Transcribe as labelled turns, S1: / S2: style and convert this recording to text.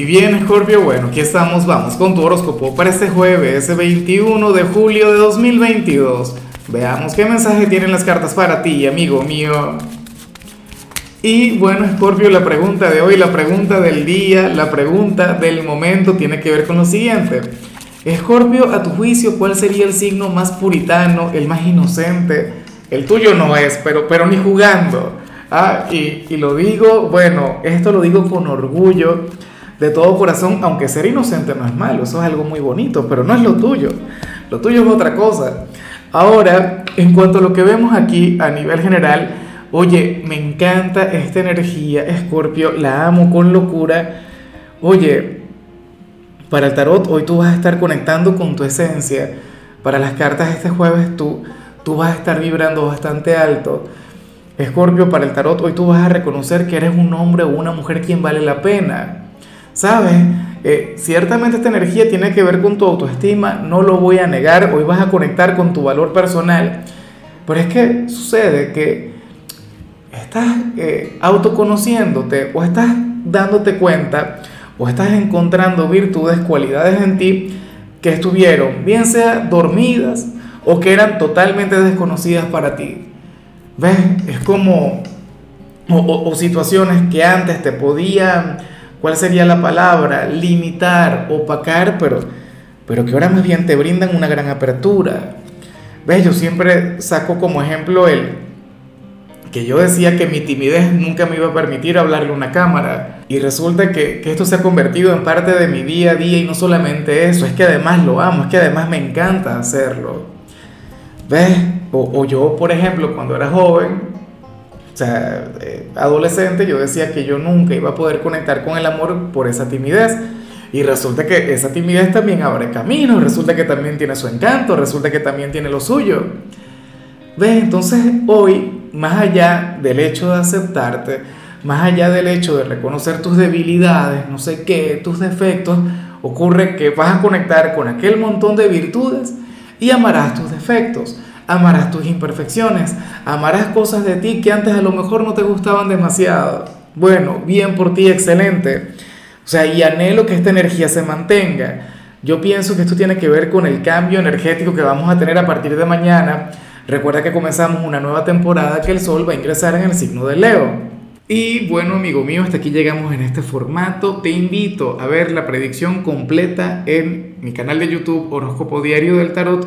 S1: Y bien, Scorpio, bueno, aquí estamos, vamos con tu horóscopo para este jueves 21 de julio de 2022. Veamos qué mensaje tienen las cartas para ti, amigo mío. Y bueno, Scorpio, la pregunta de hoy, la pregunta del día, la pregunta del momento tiene que ver con lo siguiente. Scorpio, a tu juicio, ¿cuál sería el signo más puritano, el más inocente? El tuyo no es, pero, pero ni jugando. Ah, y, y lo digo, bueno, esto lo digo con orgullo de todo corazón, aunque ser inocente no es malo, eso es algo muy bonito, pero no es lo tuyo. Lo tuyo es otra cosa. Ahora, en cuanto a lo que vemos aquí a nivel general, oye, me encanta esta energía, Escorpio, la amo con locura. Oye, para el tarot hoy tú vas a estar conectando con tu esencia. Para las cartas este jueves tú, tú vas a estar vibrando bastante alto. Escorpio, para el tarot hoy tú vas a reconocer que eres un hombre o una mujer quien vale la pena ¿Sabes? Eh, ciertamente esta energía tiene que ver con tu autoestima, no lo voy a negar, hoy vas a conectar con tu valor personal, pero es que sucede que estás eh, autoconociéndote o estás dándote cuenta o estás encontrando virtudes, cualidades en ti que estuvieron, bien sea dormidas o que eran totalmente desconocidas para ti. ¿Ves? Es como, o situaciones que antes te podían ¿Cuál sería la palabra? Limitar, opacar, pero, pero que ahora más bien te brindan una gran apertura. ¿Ves? Yo siempre saco como ejemplo el que yo decía que mi timidez nunca me iba a permitir hablarle a una cámara. Y resulta que, esto se ha convertido en parte de mi día a día y no solamente eso, es que además lo amo, es que además me encanta hacerlo. ¿Ves? O yo, por ejemplo, cuando era joven, o sea, eh, adolescente, yo decía que yo nunca iba a poder conectar con el amor por esa timidez. Y resulta que esa timidez también abre camino, resulta que también tiene su encanto, resulta que también tiene lo suyo. ¿Ves? Entonces hoy, más allá del hecho de aceptarte, más allá del hecho de reconocer tus debilidades, no sé qué, tus defectos, ocurre que vas a conectar con aquel montón de virtudes y amarás tus defectos amarás tus imperfecciones, amarás cosas de ti que antes a lo mejor no te gustaban demasiado. Bueno, bien por ti, excelente. O sea, y anhelo que esta energía se mantenga. Yo pienso que esto tiene que ver con el cambio energético que vamos a tener a partir de mañana. Recuerda que comenzamos una nueva temporada que el Sol va a ingresar en el signo de Leo. Y bueno, amigo mío, hasta aquí llegamos en este formato. Te invito a ver la predicción completa en mi canal de YouTube Horóscopo Diario del Tarot